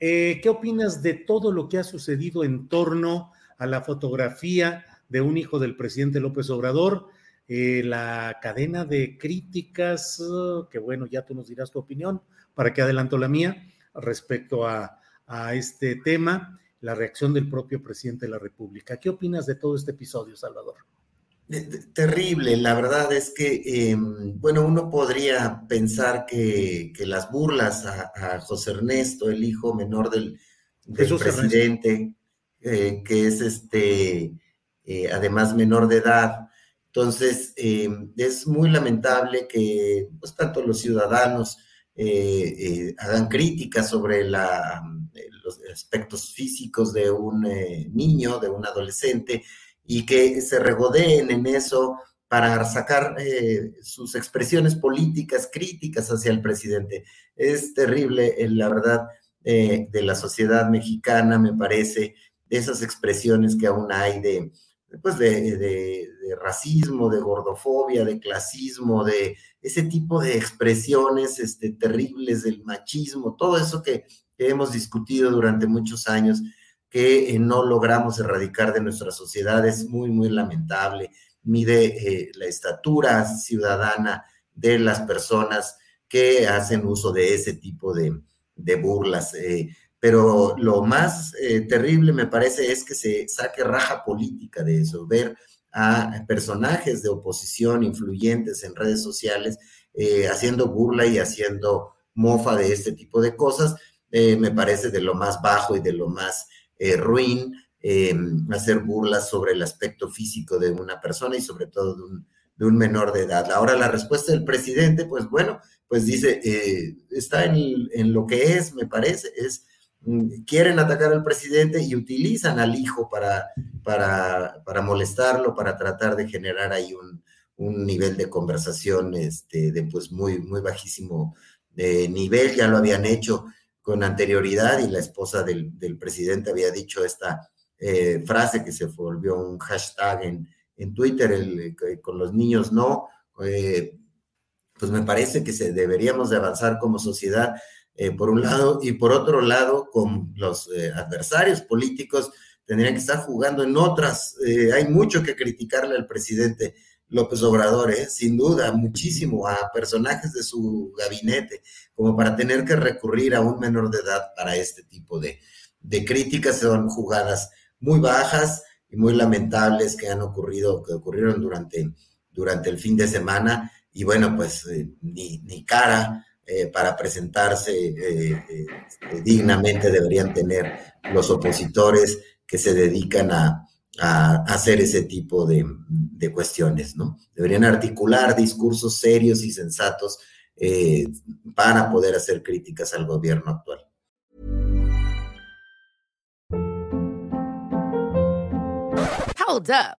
eh, ¿qué opinas de todo lo que ha sucedido en torno a la fotografía de un hijo del presidente López Obrador? Eh, la cadena de críticas, uh, que bueno, ya tú nos dirás tu opinión, para que adelanto la mía respecto a, a este tema, la reacción del propio presidente de la República. ¿Qué opinas de todo este episodio, Salvador? Terrible, la verdad es que, eh, bueno, uno podría pensar que, que las burlas a, a, José Ernesto, el hijo menor del, del presidente, eh, que es este, eh, además menor de edad, entonces eh, es muy lamentable que pues, tanto los ciudadanos hagan críticas sobre la, los aspectos físicos de un niño, de un adolescente, y que se regodeen en eso para sacar eh, sus expresiones políticas críticas hacia el presidente. Es terrible, eh, la verdad, eh, de la sociedad mexicana, me parece, esas expresiones que aún hay de, pues de, de, de, racismo, de gordofobia, de clasismo, de ese tipo de expresiones este, terribles del machismo, todo eso que, que hemos discutido durante muchos años que eh, no logramos erradicar de nuestra sociedad es muy, muy lamentable. Mide eh, la estatura ciudadana de las personas que hacen uso de ese tipo de, burlas. Eh, pero lo más terrible me parece es que se saque raja política de eso, ver a personajes de oposición influyentes en redes sociales haciendo burla y haciendo mofa de este tipo de cosas, me parece de lo más bajo y de lo más eh, ruin, eh, hacer burlas sobre el aspecto físico de una persona y sobre todo de un, de un, menor de edad. Ahora la respuesta del presidente, pues bueno, pues dice, eh, está en, en, lo que es, me parece, es, mm, quieren atacar al presidente y utilizan al hijo para, para, para molestarlo, para tratar de generar ahí un, un nivel de conversación este, de pues muy, muy bajísimo de nivel, ya lo habían hecho con anterioridad y la esposa del, presidente había dicho esta eh, frase que se volvió un hashtag en, en Twitter, con los niños no, eh, pues me parece que deberíamos de avanzar como sociedad eh, por un lado y por otro lado con los eh, adversarios políticos tendrían que estar jugando en otras. hay mucho que criticarle al presidente López Obrador, ¿eh? sin duda, muchísimo a personajes de su gabinete, como para tener que recurrir a un menor de edad para este tipo de, de críticas. Son jugadas muy bajas y muy lamentables que han ocurrido, que ocurrieron durante, durante el fin de semana. Y bueno, pues eh, ni, ni, cara eh, para presentarse eh, dignamente deberían tener los opositores que se dedican a, hacer ese tipo de, de, cuestiones, ¿no? Deberían articular discursos serios y sensatos eh, para poder hacer críticas al gobierno actual. Hold up.